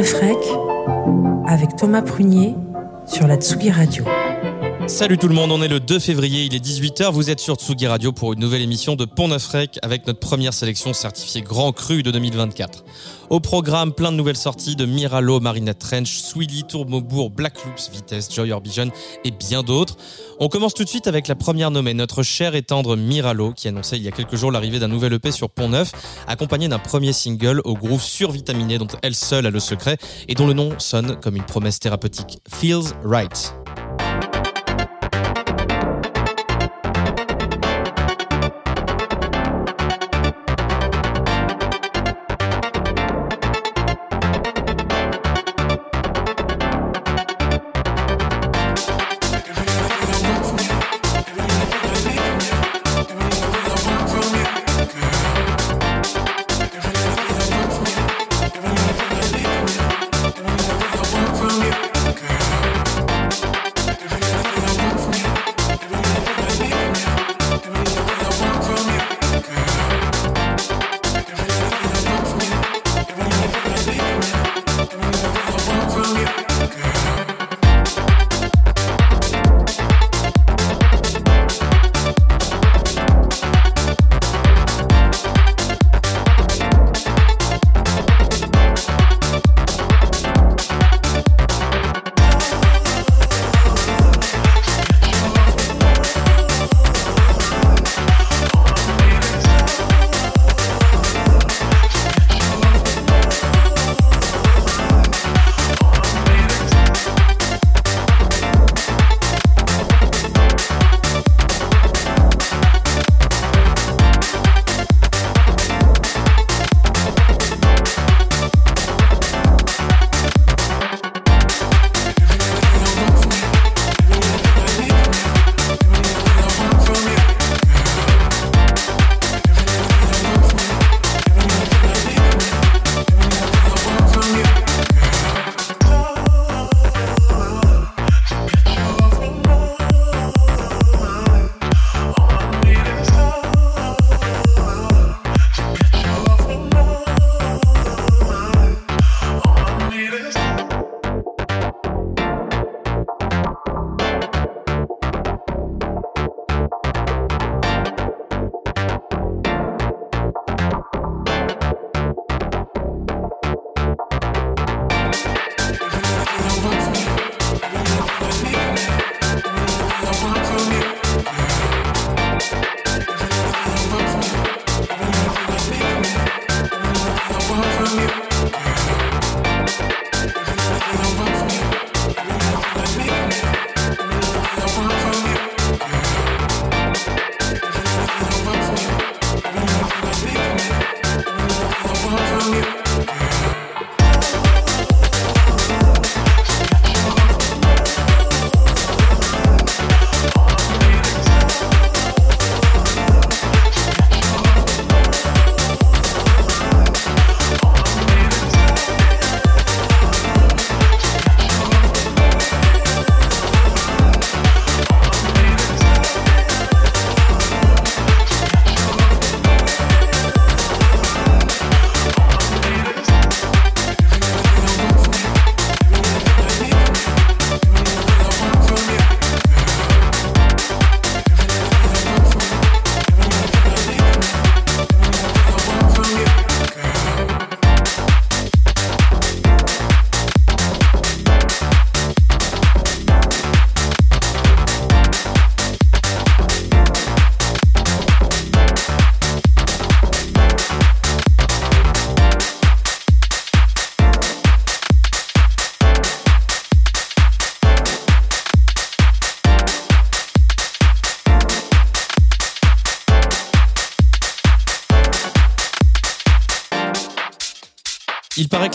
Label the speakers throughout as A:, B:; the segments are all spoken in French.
A: Rec avec Thomas Prunier sur la Tsugi Radio.
B: Salut tout le monde, on est le 2 février, il est 18h, vous êtes sur Tsugi Radio pour une nouvelle émission de Pont Neuf Rec avec notre première sélection certifiée Grand Cru de 2024. Au programme, plein de nouvelles sorties de Miralo, Marinette Trench, Swilly, Tourmobourg, Black Loops, Vitesse, Joy Orbison et bien d'autres. On commence tout de suite avec la première nommée, notre cher et tendre Miralo, qui annonçait il y a quelques jours l'arrivée d'un nouvel EP sur Pont Neuf, accompagné d'un premier single au groove survitaminé dont elle seule a le secret et dont le nom sonne comme une promesse thérapeutique. Feels Right.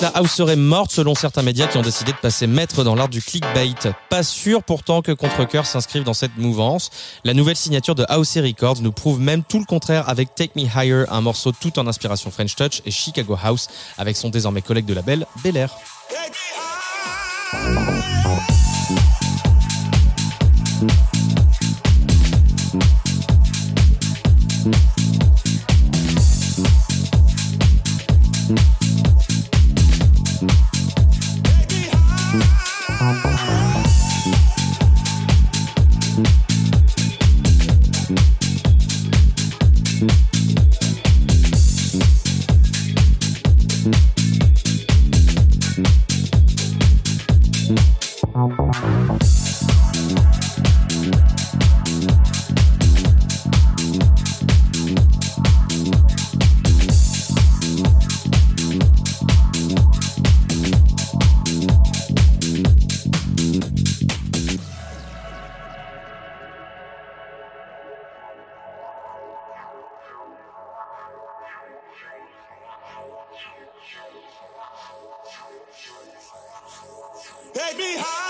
B: La house serait morte selon certains médias qui ont décidé de passer maître dans l'art du clickbait. Pas sûr pourtant que Contrecoeur s'inscrive dans cette mouvance. La nouvelle signature de House Records nous prouve même tout le contraire avec Take Me Higher, un morceau tout en inspiration French Touch, et Chicago House avec son désormais collègue de label Bel Air. Take me high.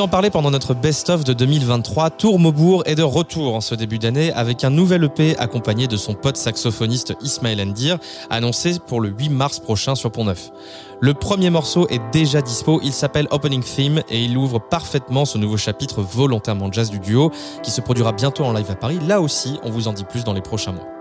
B: En parler pendant notre best-of de 2023. Tour Maubourg est de retour en ce début d'année avec un nouvel EP accompagné de son pote saxophoniste Ismaël Endir, annoncé pour le 8 mars prochain sur Pont-Neuf. Le premier morceau est déjà dispo, il s'appelle Opening Theme et il ouvre parfaitement ce nouveau chapitre volontairement jazz du duo qui se produira bientôt en live à Paris. Là aussi, on vous en dit plus dans les prochains mois.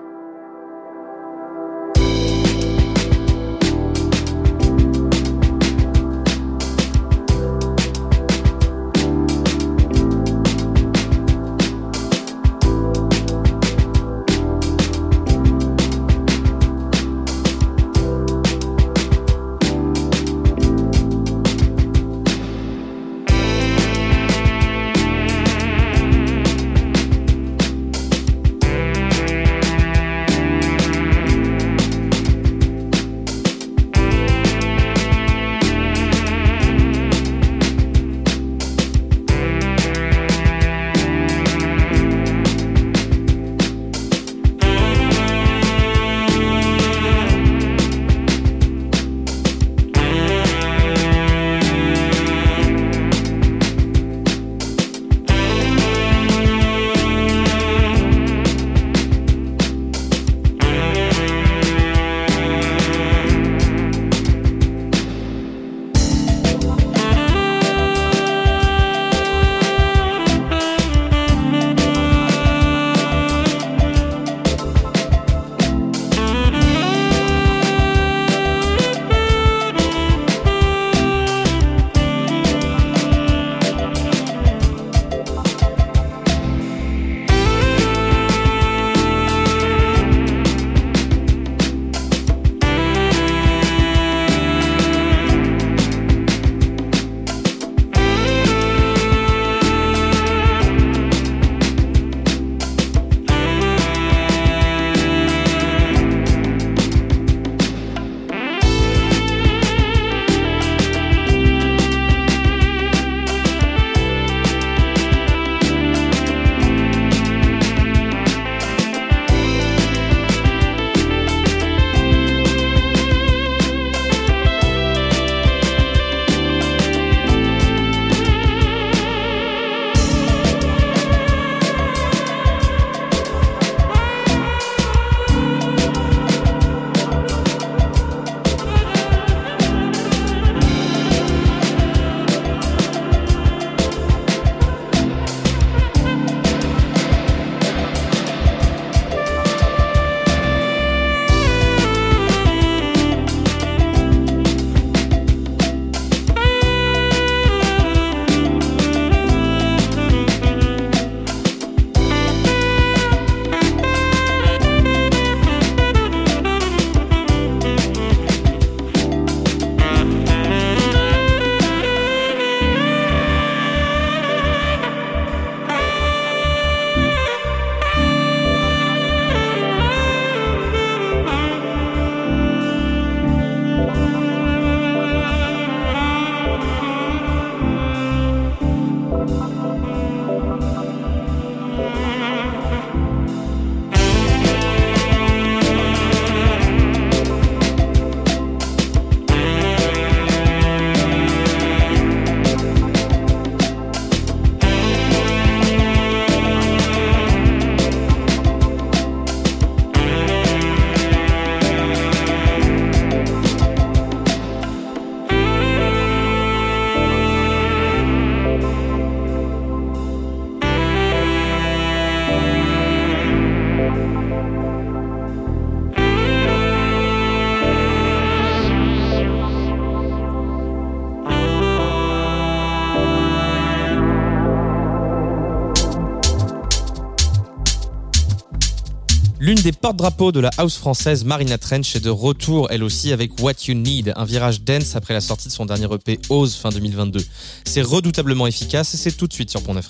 C: Des porte-drapeaux de la house française, Marina Trench, est de retour elle aussi avec What You Need, un virage dense après la sortie de son dernier EP Ose fin 2022. C'est redoutablement efficace et c'est tout de suite sur Pont Neuf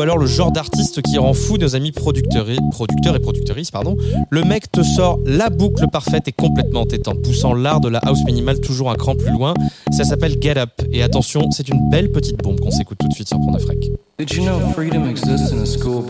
C: alors le genre d'artiste qui rend fou nos amis producteurs et, productrices. Pardon. Le mec te sort la boucle parfaite et complètement entêtante, poussant l'art de la house minimale toujours un cran plus loin. Ça s'appelle Get Up. Et attention, c'est une belle petite bombe qu'on s'écoute tout de suite sur Did you know freedom exists in a school?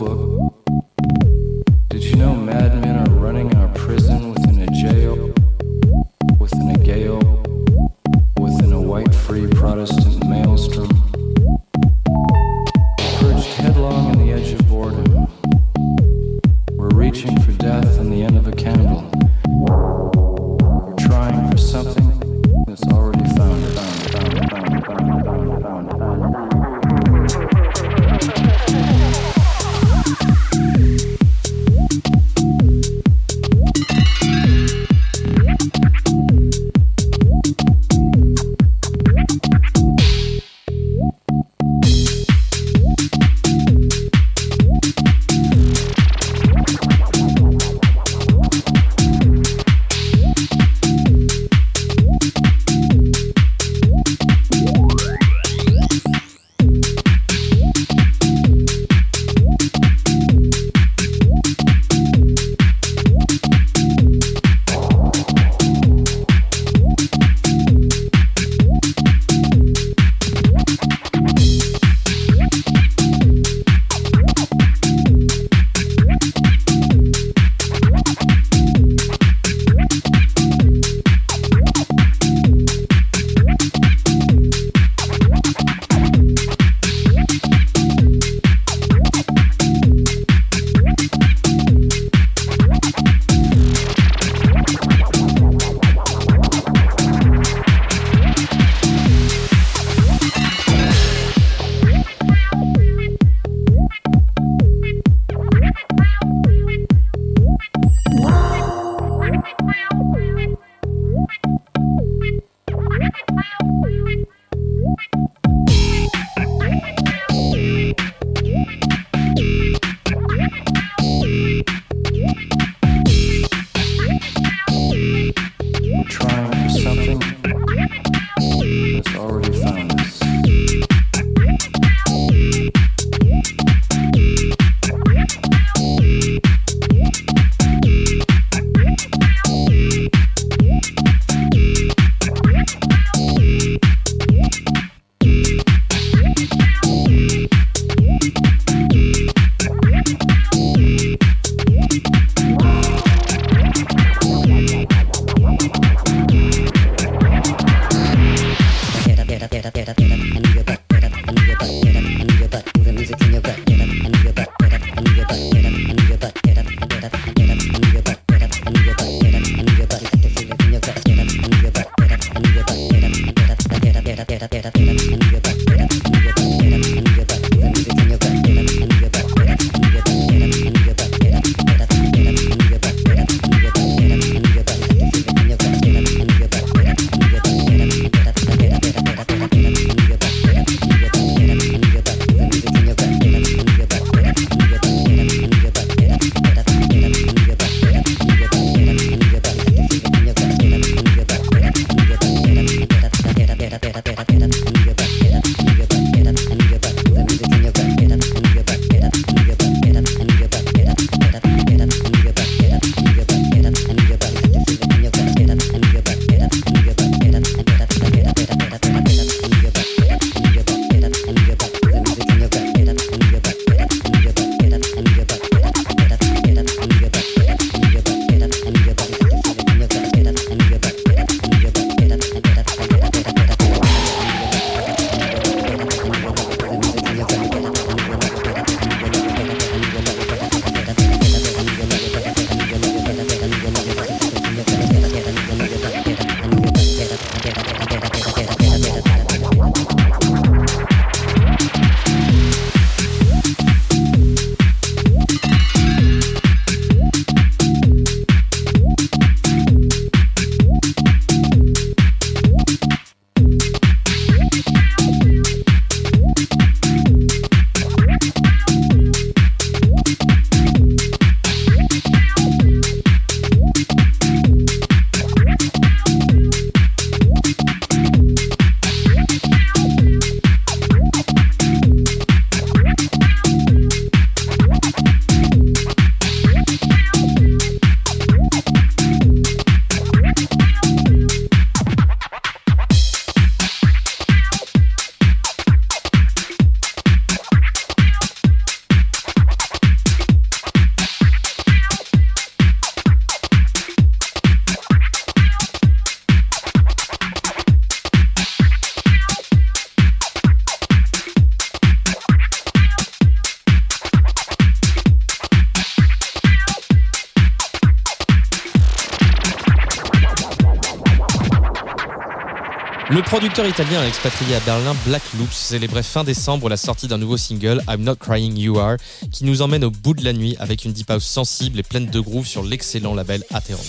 B: Producteur italien expatrié à Berlin, Black Loops, célébrait fin décembre la sortie d'un nouveau single, I'm Not Crying You Are, qui nous emmène au bout de la nuit avec une deep house sensible et pleine de groove sur l'excellent label Atheron.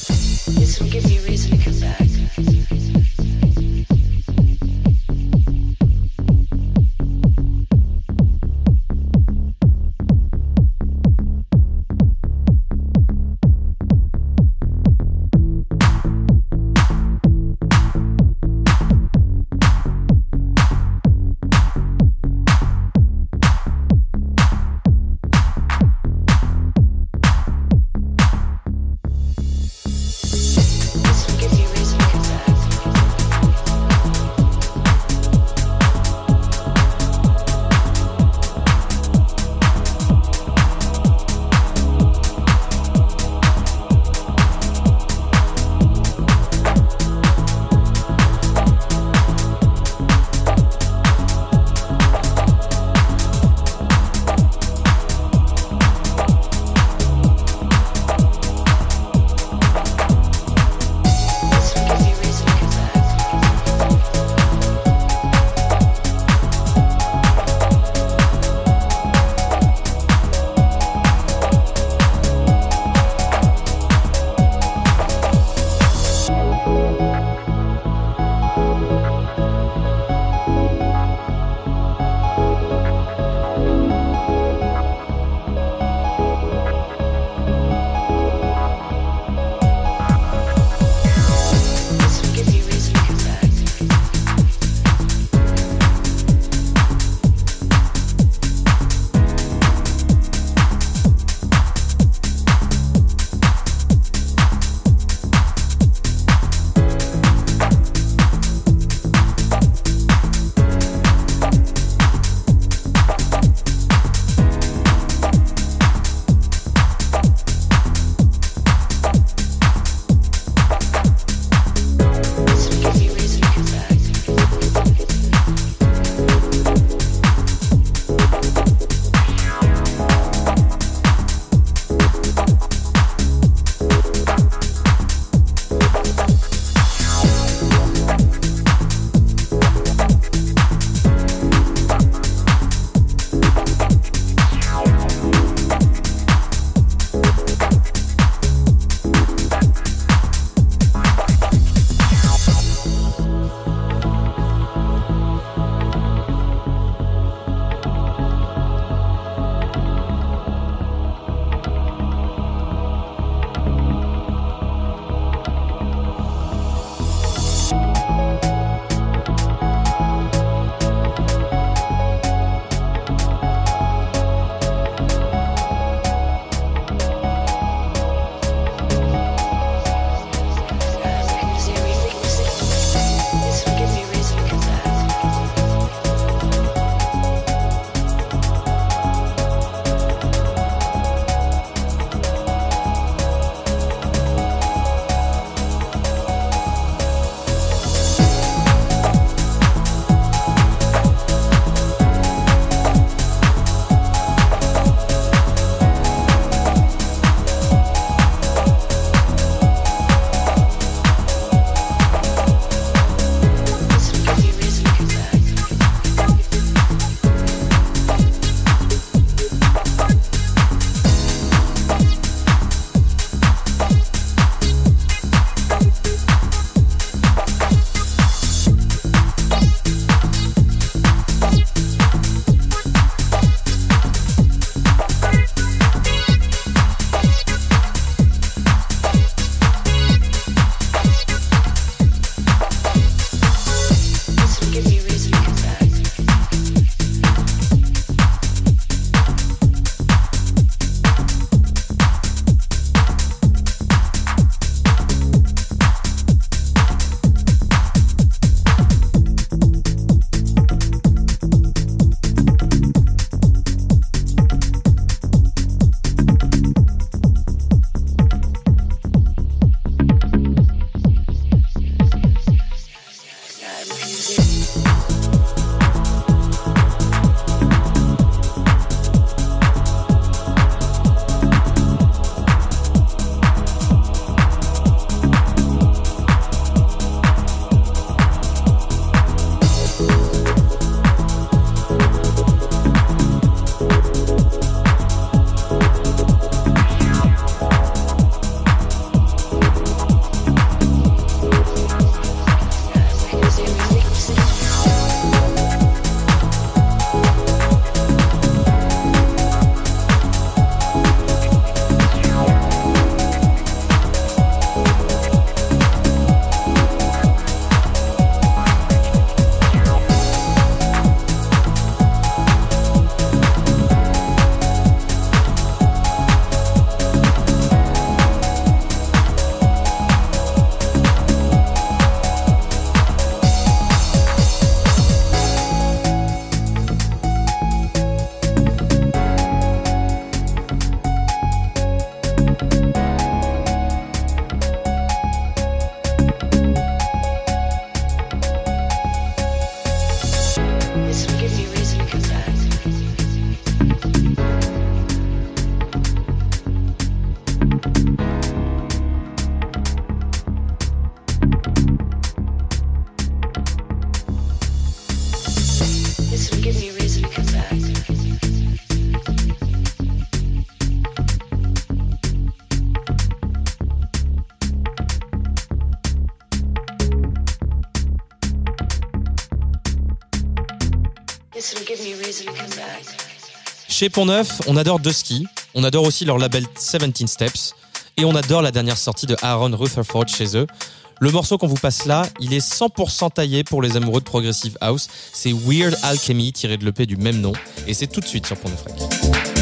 B: Chez Pont-Neuf, on adore Dusky, on adore aussi leur label 17 Steps, et on adore la dernière sortie de Aaron Rutherford chez eux. Le morceau qu'on vous passe là, il est 100% taillé pour les amoureux de Progressive House. C'est Weird Alchemy tiré de l'EP du même nom, et c'est tout de suite sur Pont-Neuf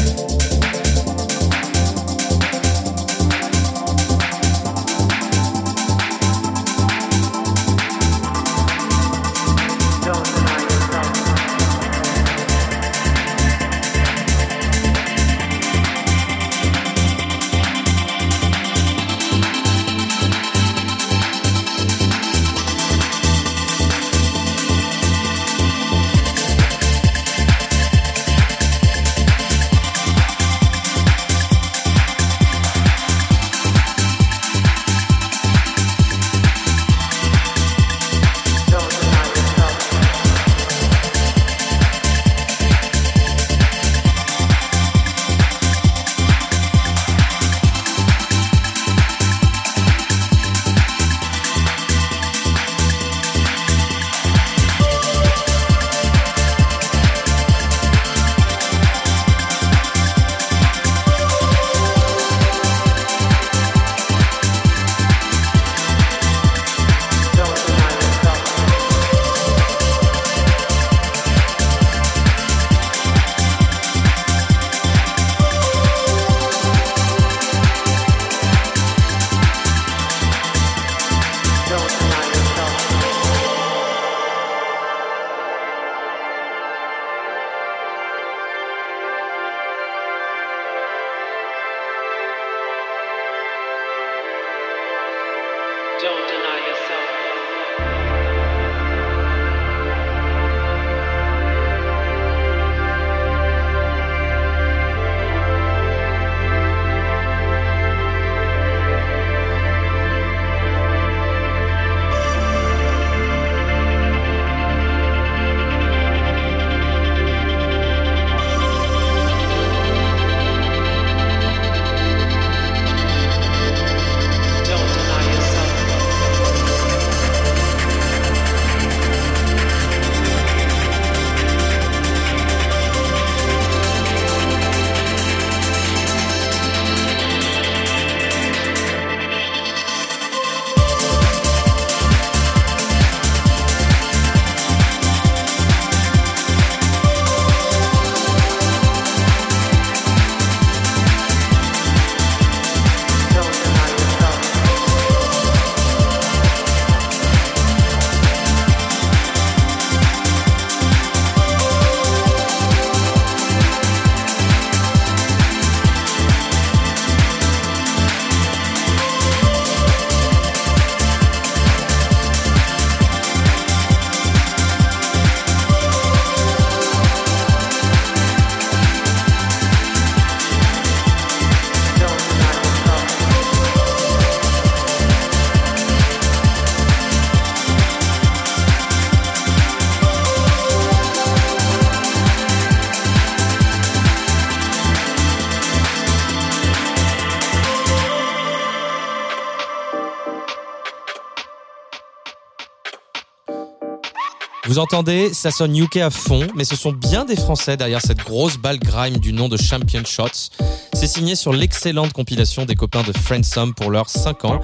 B: Vous entendez, ça sonne UK à fond, mais ce sont bien des Français derrière cette grosse balle grime du nom de Champion Shots. C'est signé sur l'excellente compilation des copains de Friendsome pour leurs 5 ans.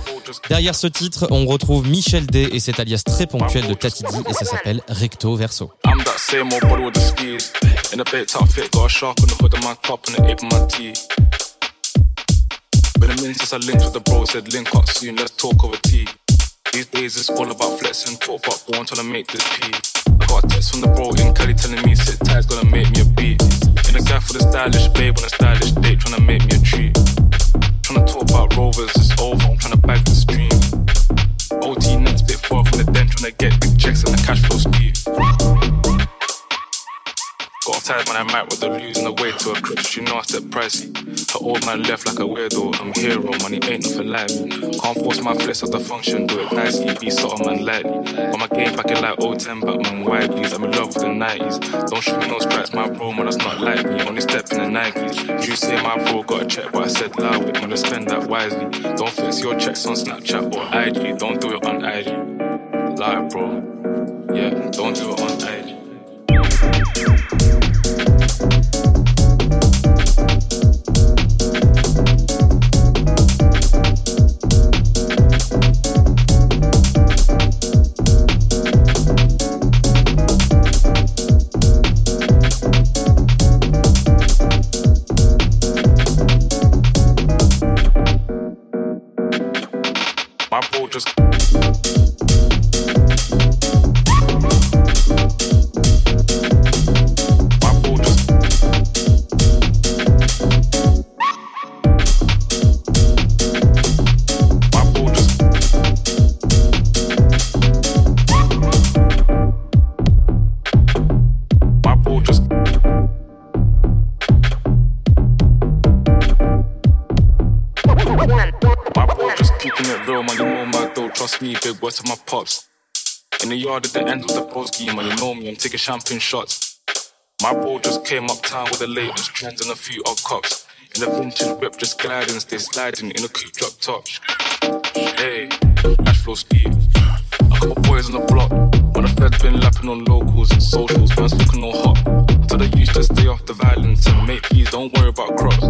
B: Derrière ce titre, on retrouve Michel D et cet alias très ponctuel de Tatidi et ça s'appelle Recto Verso.
D: These days it's all about flexing, talk about born trying to make this P. I got a text from the bro in Cali telling me sit tight's gonna make me a beat. In a guy for the stylish babe on a stylish date trying to make me a treat. Trying to talk about rovers, it's over, I'm trying to bag the stream. OT next bit far from the den, trying to get big checks and the cash flow speed. Got a tired when I might with the losing the way to a crib. She know I step pricey. Her old man left like a weirdo. I'm hero, money ain't nothing like me. Can't force my flex as the function, do it nicely. Be subtle man lightly. On my game back in like 010, but man, please? I'm in love with the 90s. Don't shoot me no stripes, my bro, man, that's not like me. Only step in the Nikes. You say my bro got a check, but I said loud, we're gonna spend that wisely. Don't fix your checks on Snapchat or IG. Don't do it on IG. Lie, bro. Yeah, don't do it on IG. Real, man. You know my dough, trust me, big words to my pops. In the yard at the end of the pro scheme, man. You know me, I'm taking champagne shots. My bro just came uptown with the latest trends and a few odd cops. In the vintage whip, just gliding, stay sliding in a coupe drop top. Hey, cash flow speed. A couple boys on the block. When the feds been lapping on locals and socials, man's looking all hot. So they used to stay off the violence and make peace, don't worry about crops.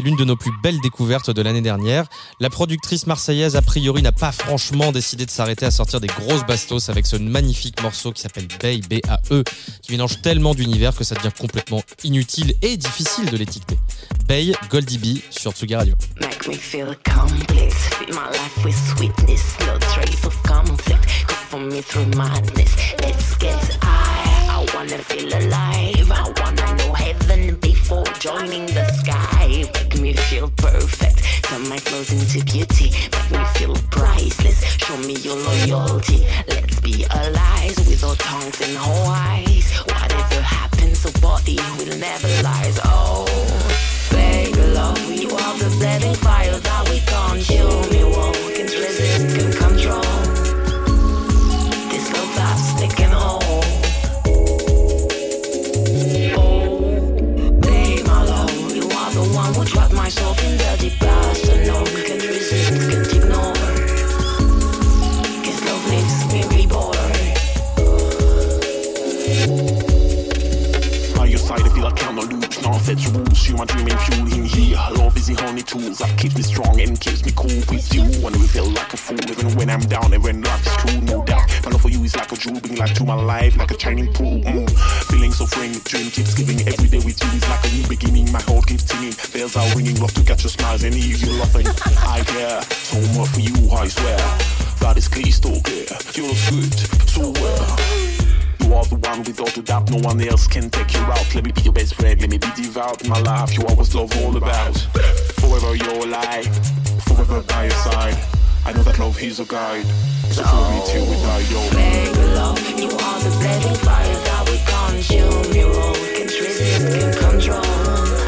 B: C'est l'une de nos plus belles découvertes de l'année dernière. La productrice marseillaise, a priori, n'a pas franchement décidé de s'arrêter à sortir des grosses bastos avec ce magnifique morceau qui s'appelle Bay, B-A-E, qui mélange tellement d'univers que ça devient complètement inutile et difficile de l'étiqueter. Bay, Goldie B sur Tsugi Radio.
E: Wanna feel alive. I wanna know heaven before joining the sky. Make me feel perfect. Turn my flaws into beauty. Make me feel priceless. Show me your loyalty. Let's be allies with our tongues and our eyes. Whatever happens, the body will never lie. Oh. Baby love, you are the blazing fire that we can't kill me, won't resist, can control.
F: Honey tools that keeps me strong and keeps me cool with you. When we feel like a fool, even when I'm down and when life is true, no doubt. My love for you is like a jewel, bring life to my life, like a shining pool. Mm. Feeling so free, dream keeps giving every day with you is like a new beginning. My heart keeps singing, bells are ringing, love to catch your smiles and hear you laughing. I care so much for you, I swear. That is crystal clear. You look good, no one else can take you out. Let me be your best friend, let me be devout in my life. You always love all about. Forever you're alive, forever by your side. I know that love is a guide, so follow me till we die, yo.
E: Baby love, you are the blazing fire that we consume. You all can resist, can control.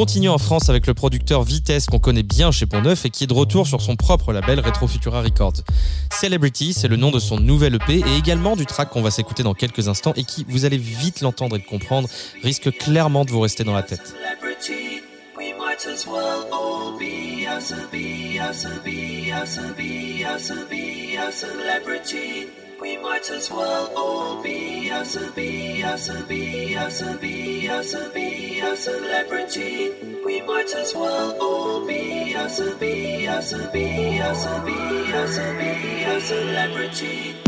B: Continue en France avec le producteur Vitesse qu'on connaît bien chez Pont-Neuf et qui est de retour sur son propre label Retro Futura Records. Celebrity, c'est le nom de son nouvel EP et également du track qu'on va s'écouter dans quelques instants et qui, vous allez vite l'entendre et le comprendre, risque clairement de vous rester dans la tête. Celebrity.
E: We might as well all be a be a be a be a be a celebrity.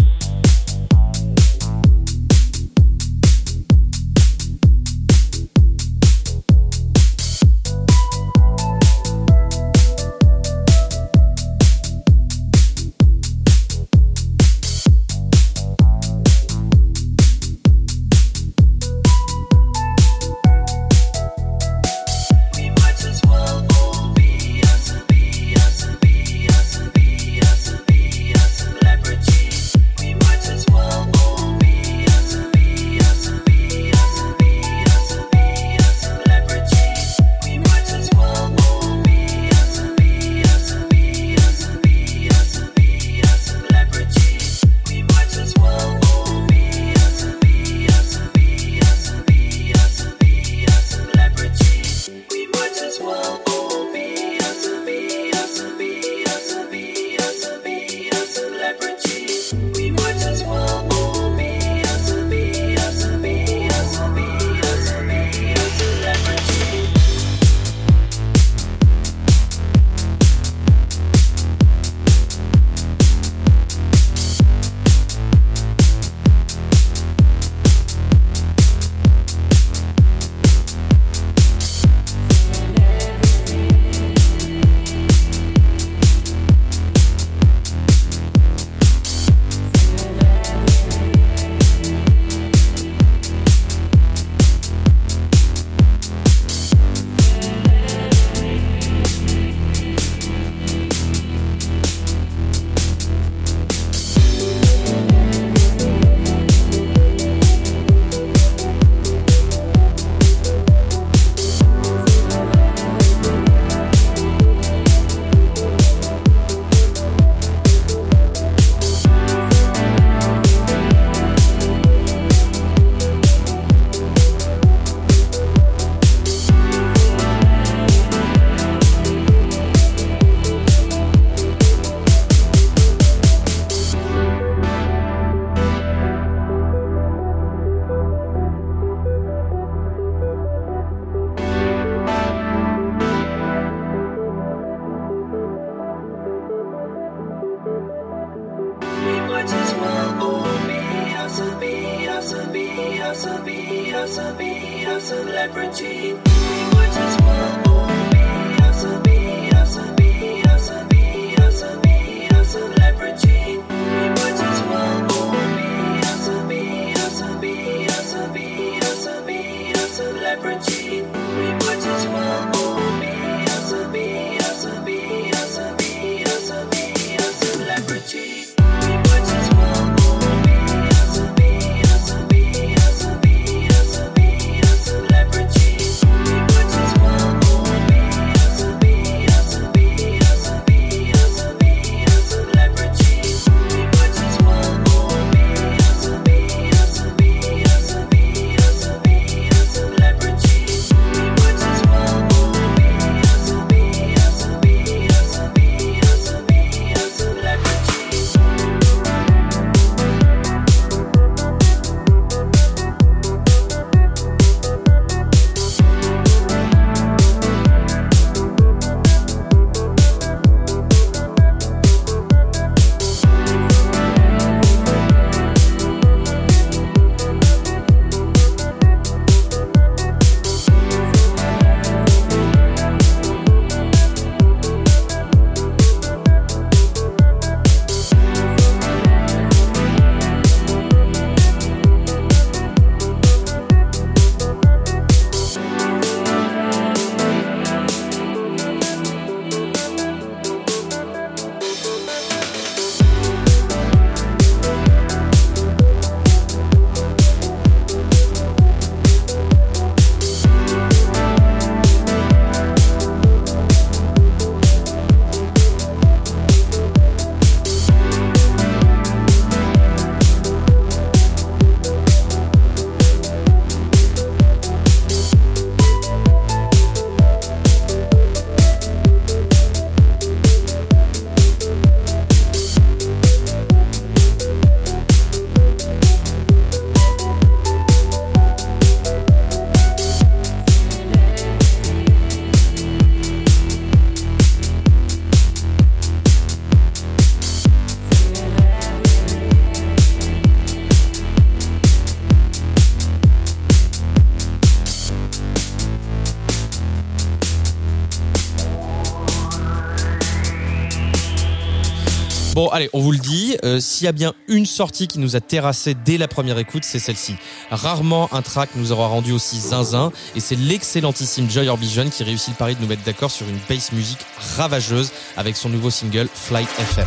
E: be of celebrity. We were just
B: one. Allez, on vous le dit, euh, s'il y a bien une sortie qui nous a terrassé dès la première écoute, c'est celle-ci. Rarement un track nous aura rendu aussi zinzin, et c'est l'excellentissime Joy Orbison qui réussit le pari de nous mettre d'accord sur une bass musique ravageuse avec son nouveau single Flight FM.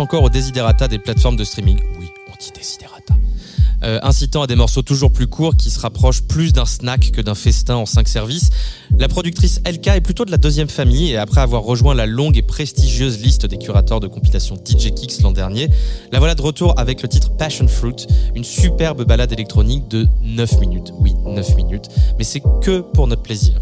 B: Encore aux desiderata des plateformes de streaming. Oui, on dit desiderata. Euh, incitant à des morceaux toujours plus courts qui se rapprochent plus d'un snack que d'un festin en cinq services. La productrice LK est plutôt de la deuxième famille et après avoir rejoint la longue et prestigieuse liste des curateurs de compilation DJ Kicks l'an dernier, la voilà de retour avec le titre Passion Fruit, une superbe balade électronique de 9 minutes. Oui, 9 minutes, mais c'est que pour notre plaisir.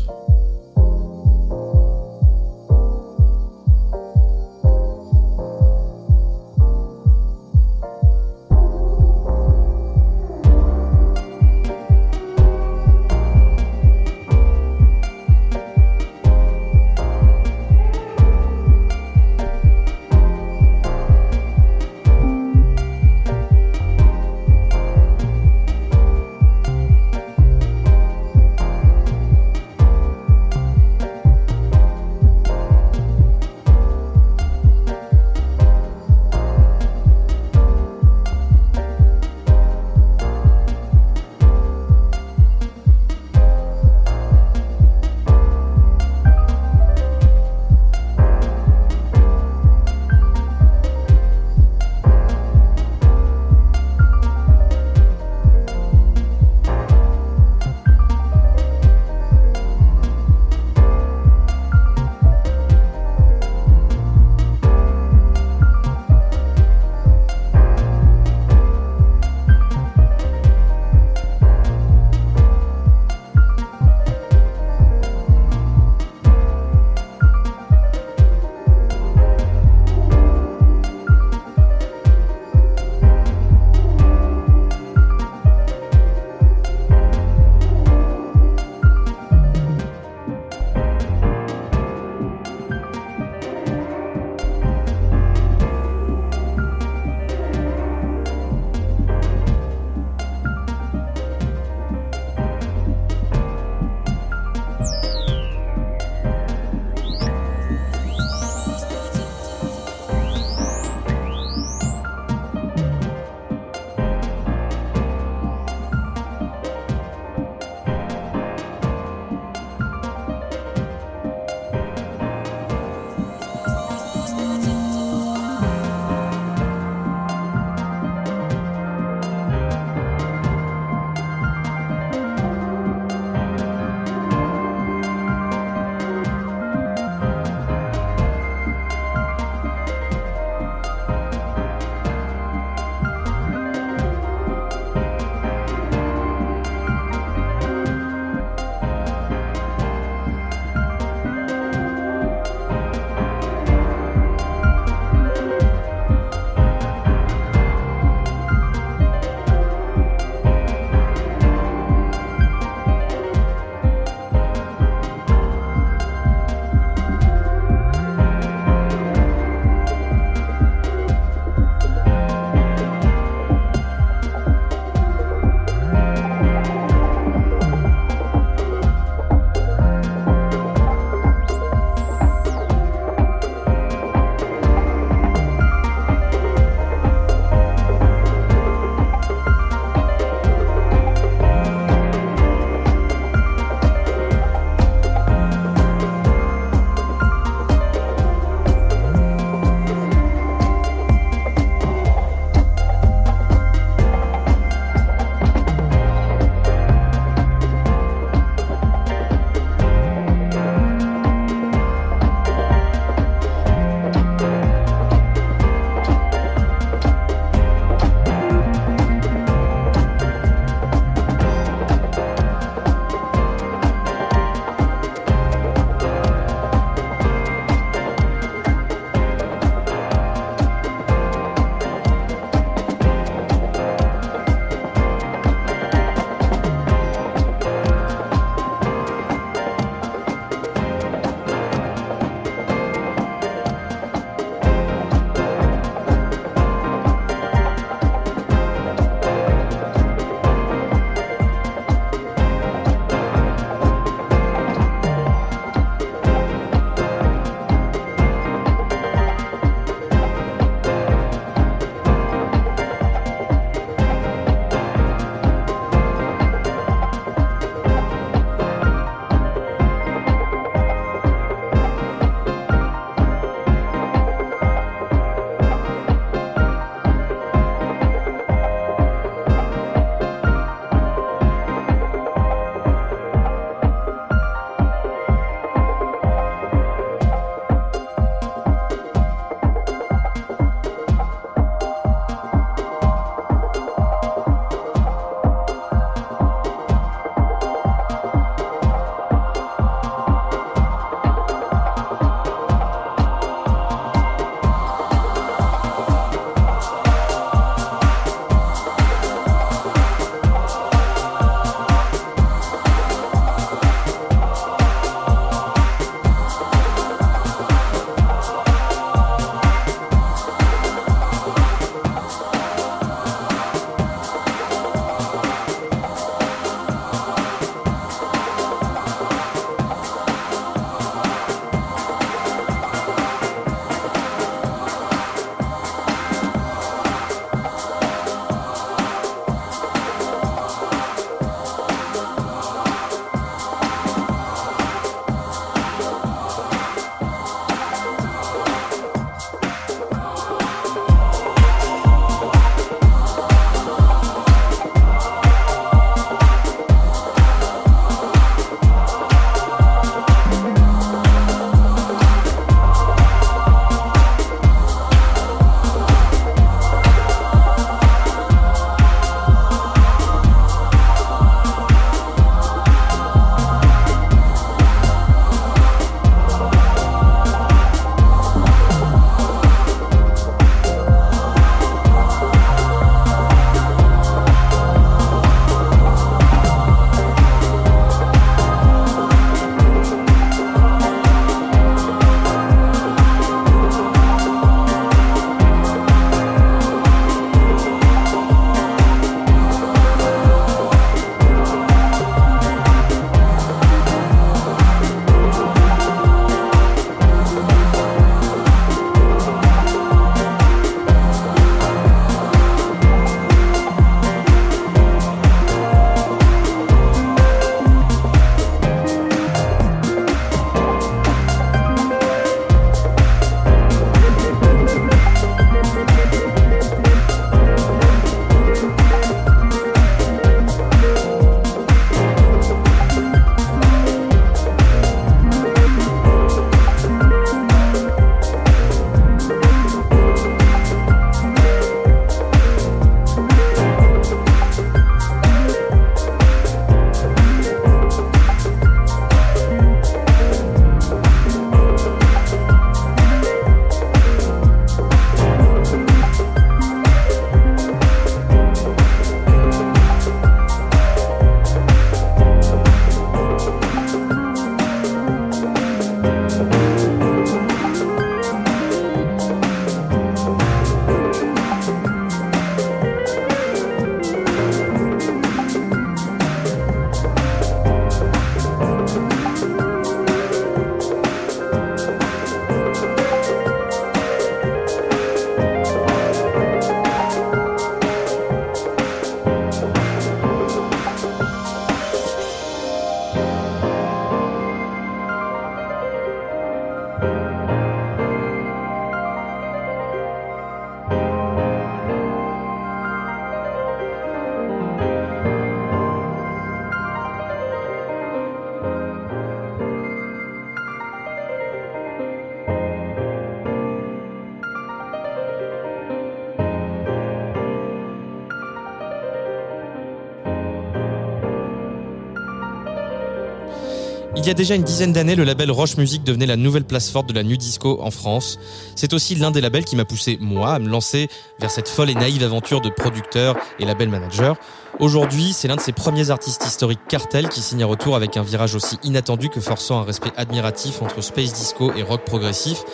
B: Y a déjà une dizaine d'années, le label Roche Music devenait la nouvelle place forte de la nu disco en France. C'est aussi l'un des labels qui m'a poussé, moi, à me lancer vers cette folle et naïve aventure de producteur et label manager. Aujourd'hui, c'est l'un de ses premiers artistes historiques cartel qui signe un retour avec un virage aussi inattendu que forçant un respect admiratif entre space disco et rock progressif.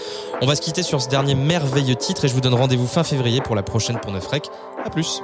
B: On va se quitter sur ce dernier merveilleux titre et je vous donne rendez-vous fin février pour la prochaine pour Neuf Rec. Plus!